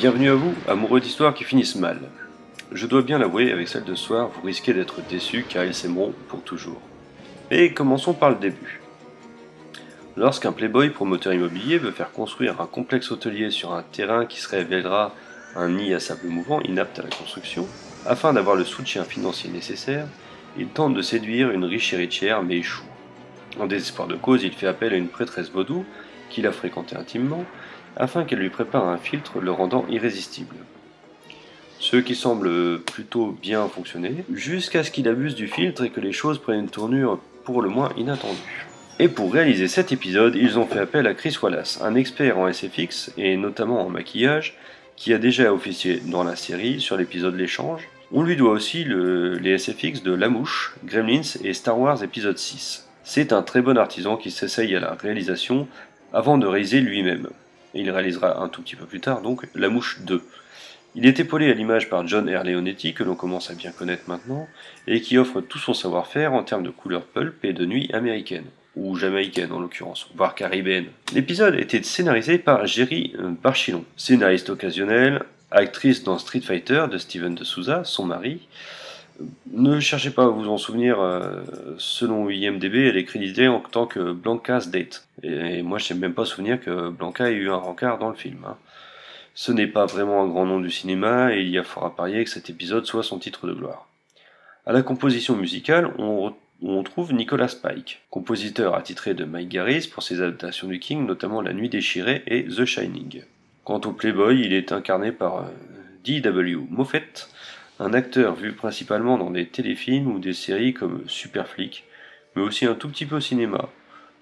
Bienvenue à vous, amoureux d'histoires qui finissent mal. Je dois bien l'avouer, avec celle de ce soir, vous risquez d'être déçus car ils s'aimeront pour toujours. Et commençons par le début. Lorsqu'un playboy promoteur immobilier veut faire construire un complexe hôtelier sur un terrain qui se révélera un nid à sable mouvant inapte à la construction, afin d'avoir le soutien financier nécessaire, il tente de séduire une riche héritière mais échoue. En désespoir de cause, il fait appel à une prêtresse vaudou, qu'il a fréquentée intimement, afin qu'elle lui prépare un filtre le rendant irrésistible. Ce qui semble plutôt bien fonctionner, jusqu'à ce qu'il abuse du filtre et que les choses prennent une tournure pour le moins inattendue. Et pour réaliser cet épisode, ils ont fait appel à Chris Wallace, un expert en SFX et notamment en maquillage, qui a déjà officié dans la série sur l'épisode L'échange. On lui doit aussi les SFX de La Mouche, Gremlins et Star Wars épisode 6. C'est un très bon artisan qui s'essaye à la réalisation avant de réaliser lui-même et il réalisera un tout petit peu plus tard donc La Mouche 2. Il est épaulé à l'image par John R. Leonetti, que l'on commence à bien connaître maintenant, et qui offre tout son savoir-faire en termes de couleur pulp et de nuit américaine, ou jamaïcaine en l'occurrence, voire caribéenne. L'épisode était scénarisé par Jerry Barchillon, scénariste occasionnel, actrice dans Street Fighter de Steven de Souza, son mari, ne cherchez pas à vous en souvenir, euh, selon IMDB, elle est créditée en tant que Blanca's Date. Et moi, je n'ai même pas souvenir que Blanca ait eu un rencard dans le film. Hein. Ce n'est pas vraiment un grand nom du cinéma, et il y a fort à parier que cet épisode soit son titre de gloire. À la composition musicale, on, on trouve Nicolas Pike, compositeur attitré de Mike Garris pour ses adaptations du King, notamment La Nuit déchirée et The Shining. Quant au Playboy, il est incarné par euh, D.W. Moffett, un acteur vu principalement dans des téléfilms ou des séries comme Superflick, mais aussi un tout petit peu au cinéma,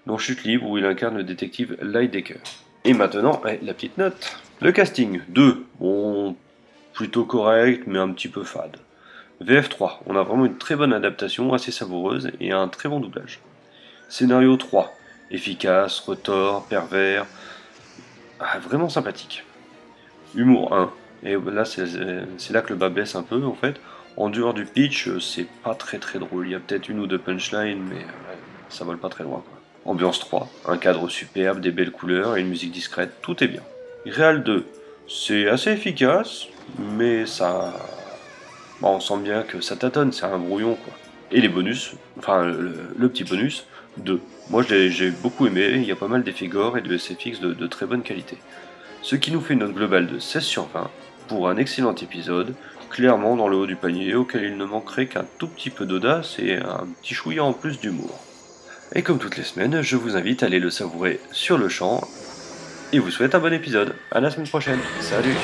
dans Chute libre où il incarne le détective Decker. Et maintenant, eh, la petite note. Le casting 2, bon, plutôt correct, mais un petit peu fade. VF3, on a vraiment une très bonne adaptation, assez savoureuse et un très bon doublage. Scénario 3, efficace, retors, pervers, ah, vraiment sympathique. Humour 1, et là, c'est là que le bas baisse un peu, en fait. En dehors du pitch, c'est pas très très drôle. Il y a peut-être une ou deux punchlines, mais ça vole pas très loin. Ambiance 3, un cadre superbe, des belles couleurs et une musique discrète, tout est bien. Real 2, c'est assez efficace, mais ça. on sent bien que ça tâtonne, c'est un brouillon quoi. Et les bonus, enfin le, petit bonus, 2. Moi j'ai beaucoup aimé, il y a pas mal d'effets gore et de SFX de très bonne qualité. Ce qui nous fait une note globale de 16 sur 20, pour un excellent épisode, clairement dans le haut du panier, auquel il ne manquerait qu'un tout petit peu d'audace et un petit chouïa en plus d'humour. Et comme toutes les semaines, je vous invite à aller le savourer sur le champ, et vous souhaite un bon épisode. À la semaine prochaine. Salut